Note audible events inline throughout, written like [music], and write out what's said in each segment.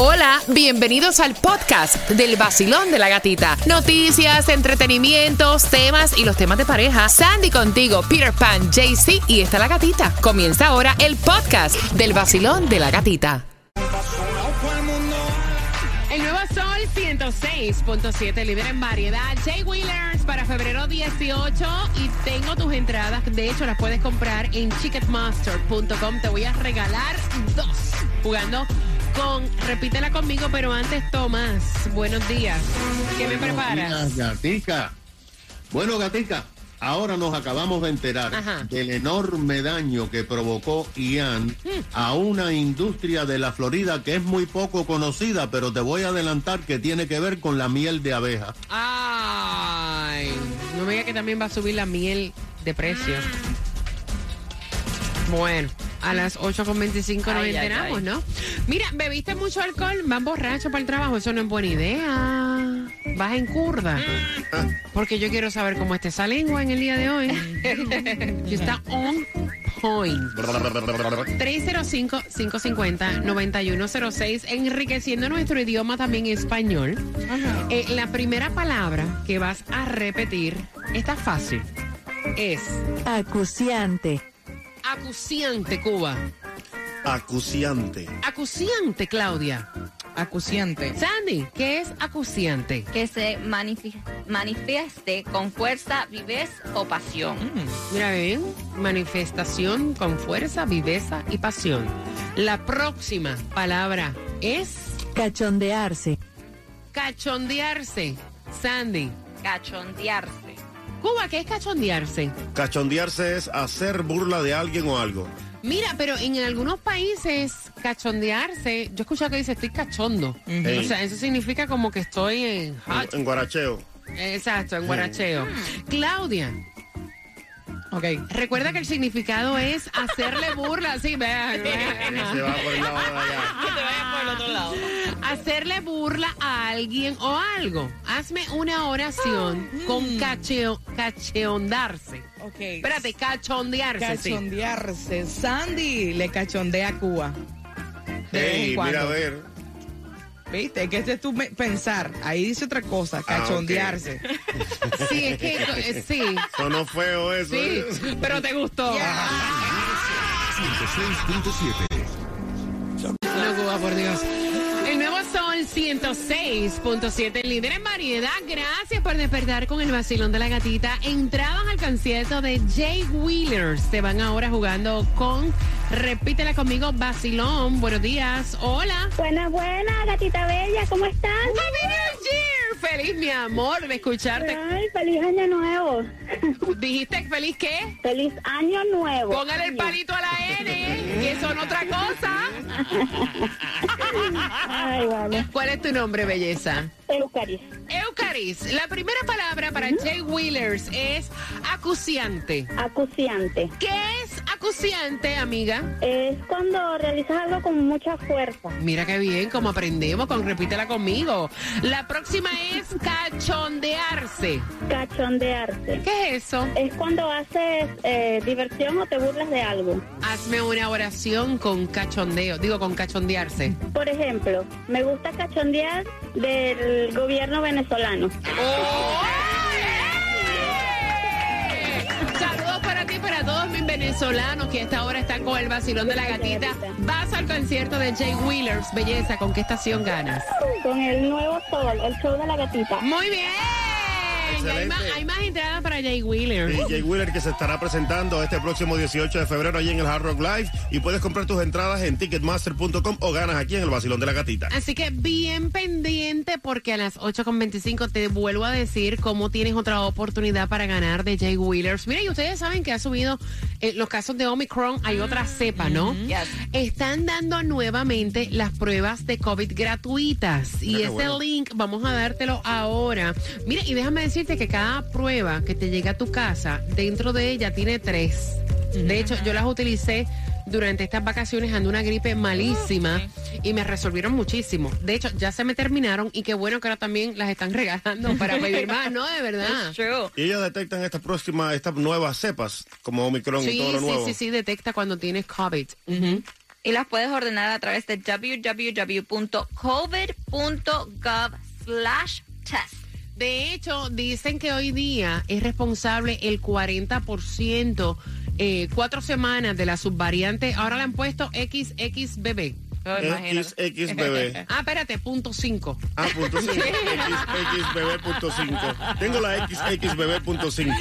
Hola, bienvenidos al podcast del vacilón de la gatita. Noticias, entretenimientos, temas y los temas de pareja. Sandy contigo, Peter Pan, JC y está la gatita. Comienza ahora el podcast del vacilón de la gatita. El nuevo Sol 106.7, líder en variedad. Jay Wheelers para febrero 18 y tengo tus entradas. De hecho, las puedes comprar en ticketmaster.com. Te voy a regalar dos jugando con, repítela conmigo, pero antes, Tomás, buenos días. ¿Qué me preparas? Días, gatica. Bueno, gatica, ahora nos acabamos de enterar Ajá. del enorme daño que provocó Ian a una industria de la Florida que es muy poco conocida, pero te voy a adelantar que tiene que ver con la miel de abeja. Ay, no me diga que también va a subir la miel de precio. Bueno, a las 8.25 nos Ay, ay, enteramos, ay. ¿no? Mira, bebiste mucho alcohol, van borracho para el trabajo, eso no es buena idea. Vas en curda. Porque yo quiero saber cómo está esa lengua en el día de hoy. [laughs] Y está on point. 305-550-9106, enriqueciendo nuestro idioma también español. Eh, la primera palabra que vas a repetir está fácil. Es Acuciante. Acuciante, Cuba. Acuciante. Acuciante, Claudia. Acuciante. Sandy, ¿qué es acuciante? que se manifi- manifieste con fuerza, vivez o pasión. Mira bien, manifestación con fuerza, viveza y pasión. La próxima palabra es Cachondearse. cachondearse. Sandy. Cachondearse. Cuba, ¿qué es cachondearse? Cachondearse es hacer burla de alguien o algo. Mira, pero en algunos países cachondearse, yo he escuchado que dice estoy cachondo. O sea, eso significa como que estoy en. En guaracheo. Exacto, en guaracheo. Claudia, Ok. recuerda que el significado es hacerle burla. Sí, vean, vean. Se va por el lado de allá. Que te vayas por el otro lado. Hacerle burla a alguien o algo. Hazme una oración con cacheo, cacheondarse. Ok. Espérate, cachondearse. sí. Cachondearse. Sandy le cachondea a Cuba. De vez en Ey, cuando. mira a ver. ¿Viste? Que este es tu pensar. Ahí dice otra cosa. Ah, Cachondearse. [laughs] Sí, es que eh, sí. Sonó feo eso. Sí, ¿eh? pero te gustó. 106.7. No, Cuba, por Dios. Sol 106.7, líder en variedad. Gracias por despertar con el vacilón de la gatita. Entradas al concierto de Jay Wheelers. Se van ahora jugando con, repítela conmigo, vacilón. Buenos días. Hola. Buena, buena, gatita bella, ¿cómo estás? New Year. Feliz, mi amor, de escucharte. Ay, feliz año nuevo. ¿Dijiste feliz qué? feliz año nuevo. Póngale el palito a la N, que son otra cosa. Ay, vale. ¿Cuál es tu nombre, belleza? Eucaris. Eucaris, la primera palabra para Jay Wheelers es acuciante. Acuciante. ¿Qué es acuciante, amiga? Es cuando realizas algo con mucha fuerza. Mira qué bien, como aprendemos con repítela conmigo. La próxima es cachondearse. Cachondearse. ¿Qué es eso? Es cuando haces eh, diversión o te burlas de algo. Hazme una oración con cachondeo, digo con cachondearse. Por ejemplo, me gusta cachondear del gobierno venezolano. Saludos venezolanos que a esta hora están con el vacilón de la gatita. Vas al concierto de Jay Wheelers, belleza, ¿con qué estación ganas? Con el nuevo sol, el show de la gatita. Muy bien. Hay más, hay más entradas para Jay Wheeler. Jay Wheeler que se estará presentando este próximo 18 de febrero allí en el Hard Rock Live y puedes comprar tus entradas en ticketmaster.com o ganas aquí en el Basilón de la Gatita. Así que bien pendiente porque a las 8.25 te vuelvo a decir cómo tienes otra oportunidad para ganar de Jay Wheelers. Mira, y ustedes saben que ha subido eh, los casos de Omicron, hay otra cepa, ¿no? Yes. Están dando nuevamente las pruebas de COVID gratuitas y Mira ese bueno. link vamos a dártelo ahora. Mira, y déjame decirte que cada prueba que te llega a tu casa, dentro de ella tiene tres. De hecho, yo las utilicé durante estas vacaciones, ando una gripe malísima y me resolvieron muchísimo. De hecho, ya se me terminaron y qué bueno que ahora también las están regalando para pedir más, ¿no? De verdad. [laughs] True. Y ellos detectan estas próximas, estas nuevas cepas, como Omicron y Sí, todo lo sí, nuevo. sí, sí, detecta cuando tienes COVID. Y las puedes ordenar a través de www.covid.gov slash test. De hecho, dicen que hoy día es responsable el 40%, eh, cuatro semanas de la subvariante. Ahora le han puesto XXBB. XXBB. [laughs] Ah, espérate, punto 5. Ah, punto 5. XXBB punto 5. Tengo la XXBB punto 5.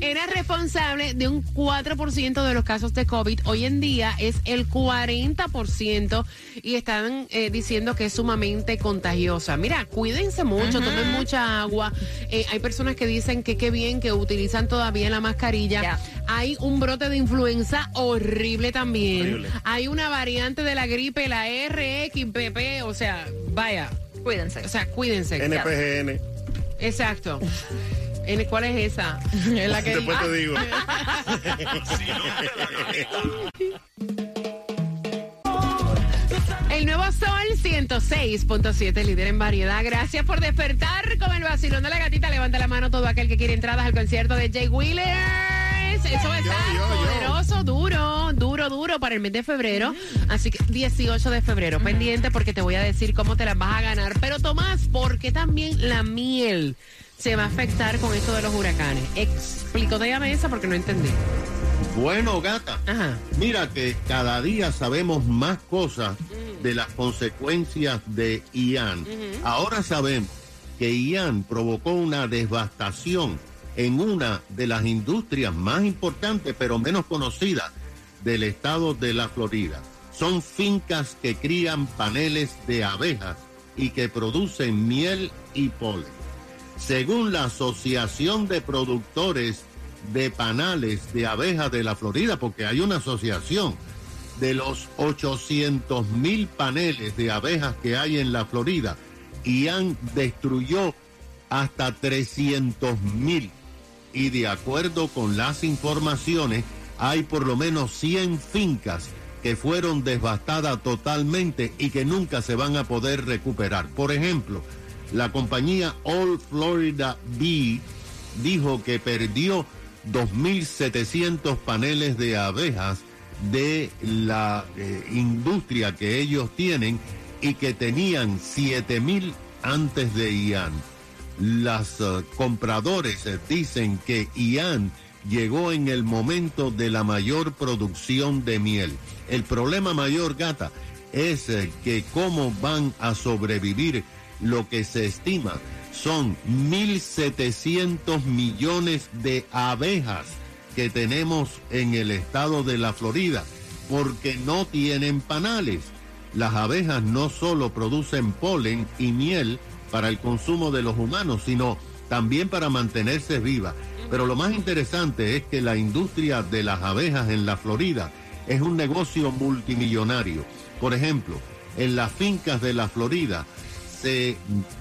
Era responsable de un 4% de los casos de COVID. Hoy en día es el 40% y están eh, diciendo que es sumamente contagiosa. Mira, cuídense mucho, tomen mucha agua. Eh, hay personas que dicen que qué bien que utilizan todavía la mascarilla. Hay un brote de influenza horrible también. Horrible. Hay una variante de la gripe, la RXPP, o sea, vaya, Cuídense. o sea, cuídense. NPGN. Exacto. En- ¿Cuál es esa? Es la que Después te digo. El nuevo Sol 106.7, líder en variedad. Gracias por despertar con el vacilón de la gatita. Levanta la mano todo aquel que quiere entradas al concierto de Jay Eso va a estar yo, yo. poderoso, duro, duro, duro para el mes de febrero. Así que 18 de febrero, pendiente porque te voy a decir cómo te las vas a ganar. Pero Tomás, ¿por qué también la miel se va a afectar con esto de los huracanes? Explícate a mesa porque no entendí. Bueno, gata. Ajá. Mira que cada día sabemos más cosas de las consecuencias de Ian. Ahora sabemos que Ian provocó una devastación en una de las industrias más importantes pero menos conocidas del estado de la Florida. Son fincas que crían paneles de abejas y que producen miel y polen. Según la Asociación de Productores de Panales de Abejas de la Florida, porque hay una asociación de los 800 mil paneles de abejas que hay en la Florida, Ian destruyó hasta 300 mil. Y de acuerdo con las informaciones, hay por lo menos 100 fincas que fueron devastadas totalmente y que nunca se van a poder recuperar. Por ejemplo, la compañía All Florida Bee dijo que perdió 2.700 paneles de abejas de la eh, industria que ellos tienen y que tenían 7.000 antes de Ian. Las eh, compradores eh, dicen que Ian llegó en el momento de la mayor producción de miel. El problema mayor, gata, es eh, que cómo van a sobrevivir lo que se estima son 1.700 millones de abejas que tenemos en el estado de la Florida, porque no tienen panales. Las abejas no solo producen polen y miel para el consumo de los humanos, sino también para mantenerse vivas. Pero lo más interesante es que la industria de las abejas en la Florida es un negocio multimillonario. Por ejemplo, en las fincas de la Florida se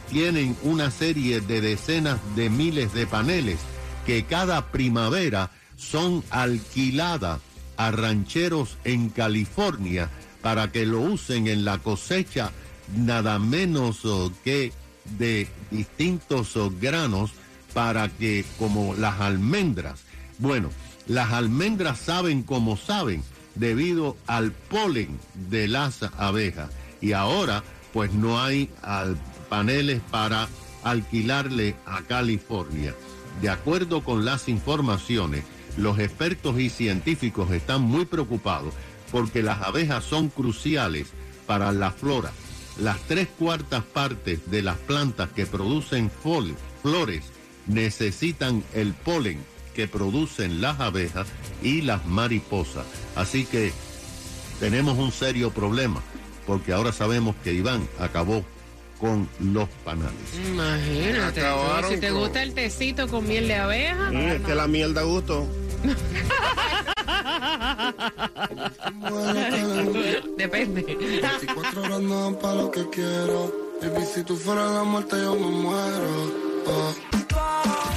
tienen una serie de decenas de miles de paneles que cada primavera son alquiladas a rancheros en California para que lo usen en la cosecha nada menos oh, que de distintos granos para que como las almendras. Bueno, las almendras saben como saben debido al polen de las abejas y ahora pues no hay paneles para alquilarle a California. De acuerdo con las informaciones, los expertos y científicos están muy preocupados porque las abejas son cruciales para la flora. Las tres cuartas partes de las plantas que producen fol- flores necesitan el polen que producen las abejas y las mariposas. Así que tenemos un serio problema porque ahora sabemos que Iván acabó con los panales. Imagínate. Si te gusta el tecito con miel de abeja. Mm, es que la miel da gusto. [laughs] [laughs] Depende. 24 horas no dan pa' lo que quiero. Baby, si tú fueras la muerte, yo me muero. Oh.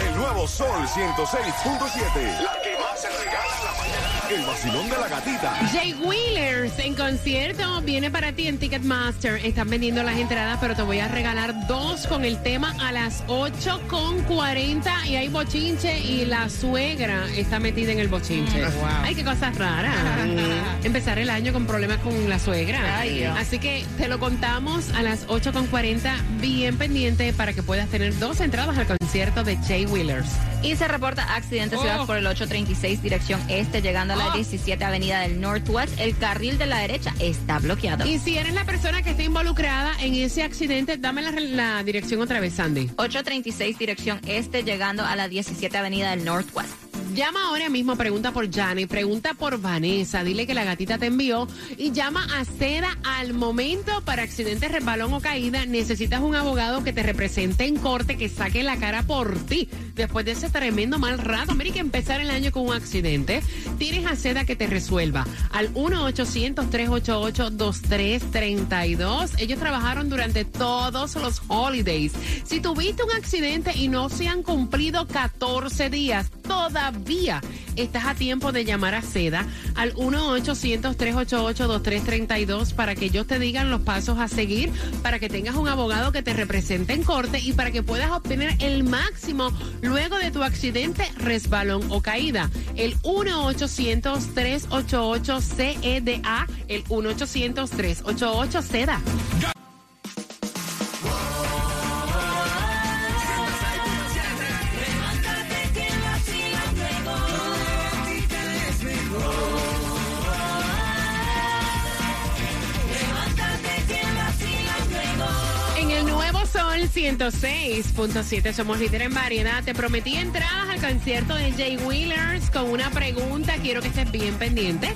El nuevo Sol 106.7. La que más se regala. El vacilón de la gatita. Jay Wheelers en concierto viene para ti en Ticketmaster. Están vendiendo las entradas, pero te voy a regalar dos con el tema a las 8 con 40 y hay bochinche y la suegra está metida en el bochinche. Ay, qué cosas raras. Empezar el año con problemas con la suegra. Ay. Así que te lo contamos a las 8 con 40, bien pendiente para que puedas tener dos entradas al concierto de Jay Wheelers. Y se reporta accidente Oh. ciudad por el 836 dirección este, llegando a la Oh. 17 avenida del Northwest. El carril de la derecha está bloqueado. Y si eres la persona que está involucrada en ese accidente, dame la, la dirección otra vez, Sandy. 836 dirección este, llegando a la 17 avenida del Northwest. Llama ahora mismo, pregunta por Jani, pregunta por Vanessa, dile que la gatita te envió y llama a Seda al momento para accidentes, resbalón o caída. Necesitas un abogado que te represente en corte, que saque la cara por ti después de ese tremendo mal rato. Mira, que empezar el año con un accidente. Tienes a Seda que te resuelva al 1-800-388-2332. Ellos trabajaron durante todos los holidays. Si tuviste un accidente y no se han cumplido 14 días, todavía estás a tiempo de llamar a Seda al 1-800-388-2332 para que ellos te digan los pasos a seguir, para que tengas un abogado que te represente en corte y para que puedas obtener el máximo luego de tu accidente, resbalón o caída. El 1-800-388-CEDA, E el 1-800-388-SEDA. 106.7 somos líder en variedad. Te prometí entradas al concierto de Jay Wheelers con una pregunta. Quiero que estés bien pendiente.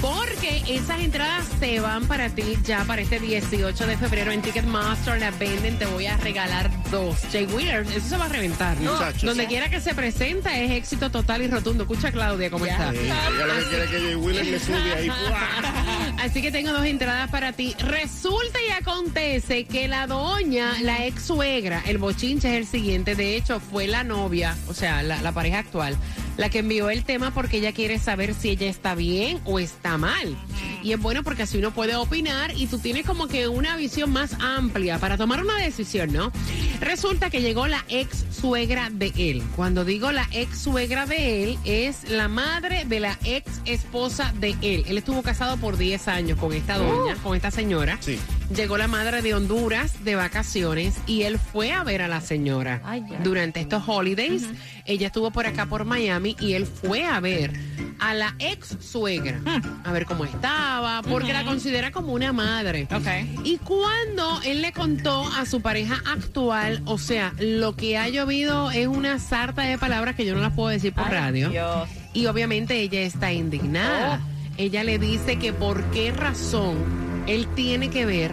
Porque esas entradas se van para ti ya para este 18 de febrero en Ticketmaster. Las venden, te voy a regalar dos. Jay Wheelers, eso se va a reventar. ¿no? Muchachos. Donde quiera que se presenta es éxito total y rotundo. Escucha, Claudia, cómo está. Sí, ella lo que quiere es que Jay Wheeler le sube ahí. [laughs] Así que tengo dos entradas para ti. Resulta y acontece que la doña, la ex suegra, el bochinche es el siguiente. De hecho, fue la novia, o sea, la, la pareja actual, la que envió el tema porque ella quiere saber si ella está bien o está mal. Y es bueno porque así uno puede opinar y tú tienes como que una visión más amplia para tomar una decisión, ¿no? Resulta que llegó la ex suegra de él. Cuando digo la ex suegra de él, es la madre de la ex esposa de él. Él estuvo casado por 10 años con esta doña, con esta señora. Sí. Llegó la madre de Honduras de vacaciones y él fue a ver a la señora Ay, ya. durante estos holidays. Ella estuvo por acá por Miami y él fue a ver a la ex suegra a ver cómo estaba, porque la considera como una madre. Ok. Y cuando él le contó a su pareja actual, o sea, lo que ha llovido es una sarta de palabras que yo no las puedo decir por radio. Dios. Y obviamente ella está indignada. Ella le dice que por qué razón él tiene que ver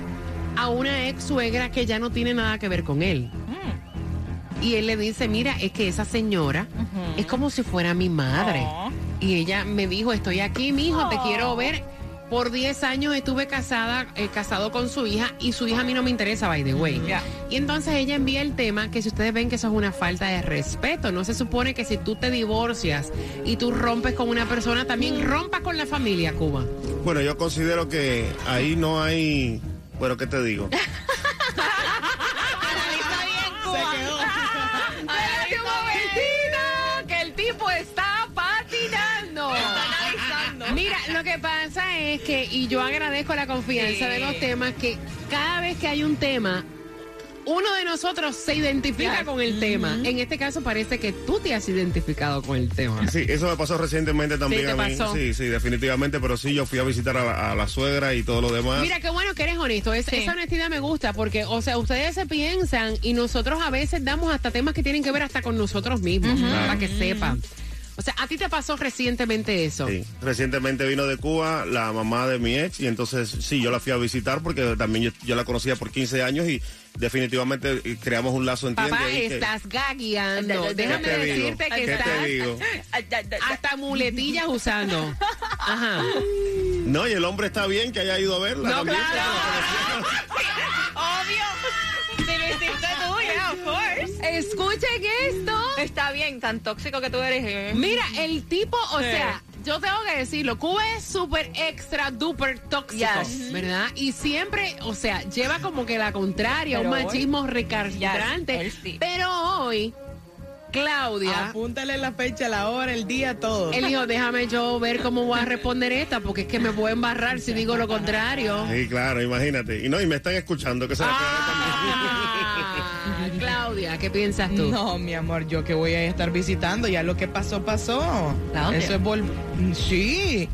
a una ex suegra que ya no tiene nada que ver con él. Y él le dice, mira, es que esa señora es como si fuera mi madre. Oh. Y ella me dijo, estoy aquí, mi hijo, te quiero ver. Por 10 años estuve casada, eh, casado con su hija y su hija a mí no me interesa, by the way. Y entonces ella envía el tema que si ustedes ven que eso es una falta de respeto, no se supone que si tú te divorcias y tú rompes con una persona, también rompas con la familia, Cuba. Bueno, yo considero que ahí no hay. Bueno, ¿qué te digo? [laughs] lo que pasa es que, y yo agradezco la confianza de los temas, que cada vez que hay un tema, uno de nosotros se identifica con el tema. En este caso parece que tú te has identificado con el tema. Sí, eso me pasó recientemente también Sí, te a mí. pasó. Sí, sí, definitivamente, pero sí, yo fui a visitar a la, a la suegra y todo lo demás. Mira, qué bueno que eres honesto. Es- Esa honestidad me gusta porque, o sea, ustedes se piensan y nosotros a veces damos hasta temas que tienen que ver hasta con nosotros mismos, para que sepan. O sea, a ti te pasó recientemente eso. Sí, recientemente vino de Cuba la mamá de mi ex y entonces sí, yo la fui a visitar porque también yo, yo la conocía por 15 años y definitivamente eh, creamos un lazo entiende Papá, estás gagueando. ¿Qué Déjame te decirte que ¿Qué te estás digo? hasta muletillas usando. Ajá. No, y el hombre está bien que haya ido a verla. No, también, claro. [laughs] Escuchen esto. Está bien, tan tóxico que tú eres. ¿eh? Mira, el tipo, o Sí. sea, yo tengo que decirlo, Cuba es súper extra duper tóxico, Yes. ¿verdad? Y siempre, o sea, lleva como que la contraria, un Pero hoy- machismo. Yes, sí. Pero hoy, Claudia, Apúntale la fecha, la hora, el día, todo. él dijo, déjame yo ver cómo voy a responder esta, porque es que me puedo embarrar si digo lo contrario. Sí, claro, imagínate. Y no, y me están escuchando, que se la Ah, Claudia, ¿qué piensas tú? No, mi amor, yo que voy a estar visitando, ya lo que pasó, pasó. Claudia. Eso es vol... Sí.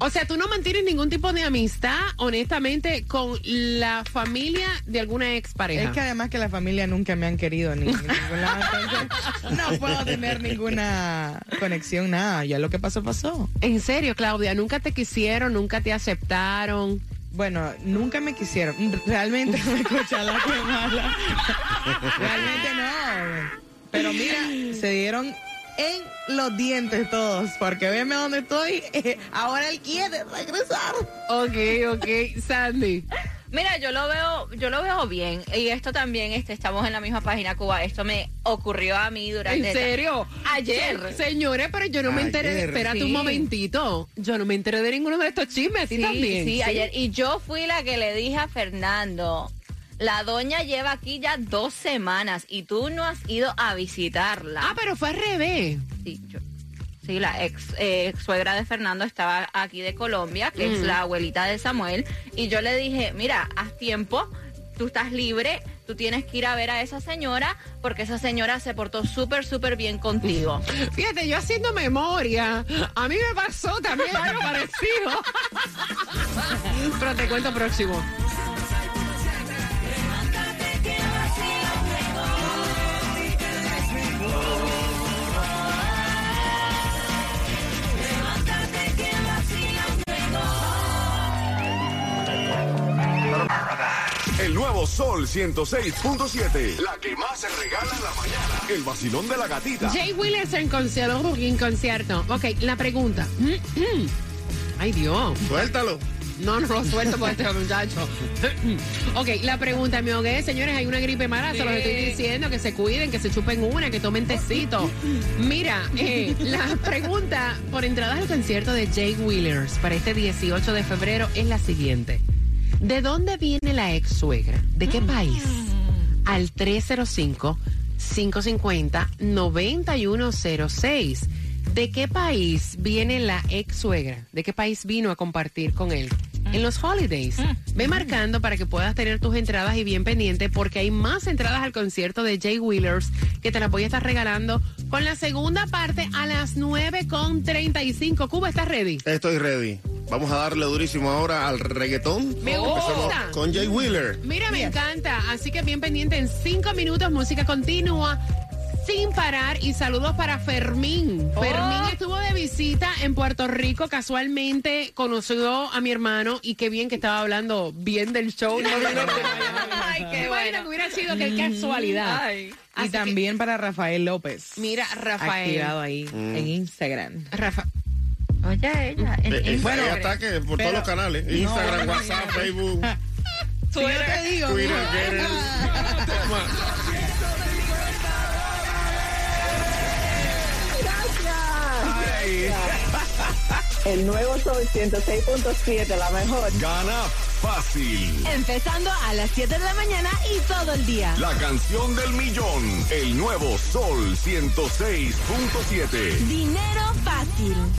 O sea, tú no mantienes ningún tipo de amistad, honestamente, con la familia de alguna expareja. Es que además que la familia nunca me han querido ni en ningún lado, entonces no puedo tener ninguna conexión, nada. Ya lo que pasó, pasó. En serio, Claudia, nunca te quisieron, nunca te aceptaron. Bueno, nunca me quisieron. [laughs] Realmente me escucha la que mala. [laughs] Realmente no. Pero mira, se dieron en los dientes todos, porque veme dónde estoy. [laughs] ahora él quiere regresar. Ok, ok, Sandy. Mira, yo lo veo, yo lo veo bien. Y esto también, este, estamos en la misma página Cuba. Esto me ocurrió a mí durante. ¿En serio? Ayer. Se- señores, pero yo no me enteré. Espérate Sí. un momentito. Yo no me enteré de ninguno de estos chismes. ¿A ti Sí, también? sí, ayer. Y yo fui la que le dije a Fernando, la doña lleva aquí ya dos semanas y tú no has ido a visitarla. Ah, pero fue al revés. Sí, yo- sí, la ex, eh, ex suegra de Fernando estaba aquí de Colombia, que es la abuelita de Samuel, y yo le dije, mira, haz tiempo, tú estás libre, tú tienes que ir a ver a esa señora, porque esa señora se portó súper, súper bien contigo. [laughs] Fíjate, yo haciendo memoria, a mí me pasó también algo parecido. [laughs] Pero te cuento próximo. Nuevo Sol 106.7. La que más se regala en la mañana. El vacilón de la gatita. Jay Wheelers en concierto. En concierto. Ok, la pregunta. [clears throat] Ay, Dios. Suéltalo. No, no lo suelto con este muchacho. [clears throat] ok, la pregunta, mi hogué, señores, hay una gripe mala, se los estoy diciendo, que se cuiden, que se chupen una, que tomen tecito. [clears throat] Mira, eh, la pregunta por entradas al concierto de Jay Wheelers para este 18 de febrero es la siguiente. ¿De dónde viene la ex suegra? ¿De qué país? Al 305-550-9106. ¿De qué país viene la ex suegra? ¿De qué país vino a compartir con él? En los holidays. Ve marcando para que puedas tener tus entradas y bien pendiente porque hay más entradas al concierto de Jay Wheelers que te las voy a estar regalando con la segunda parte a las 9.35. Cuba, ¿estás ready? Estoy ready. Vamos a darle durísimo ahora al reggaetón. Me gusta. Con Jay Wheeler. Mira, me encanta. Así que bien pendiente en cinco minutos, música continua. Sin parar y saludos para Fermín. Oh. Fermín estuvo de visita en Puerto Rico, casualmente conoció a mi hermano y qué bien que estaba hablando bien del show. No, no, no, no. Ay, qué Qué bueno bueno. que hubiera sido qué casualidad. Ay. Y Así que, también para Rafael López. mira, Rafael. Activado ahí en Instagram. Rafa, Oye, ella. en Eh, eh, ataque por Pero- todos los canales. Instagram, WhatsApp, Facebook, [laughs] Si yo te digo, Twitter. El nuevo Sol 106.7, la mejor. Gana fácil. Empezando a las 7 de la mañana y todo el día. La canción del millón. El nuevo Sol 106.7. Dinero fácil.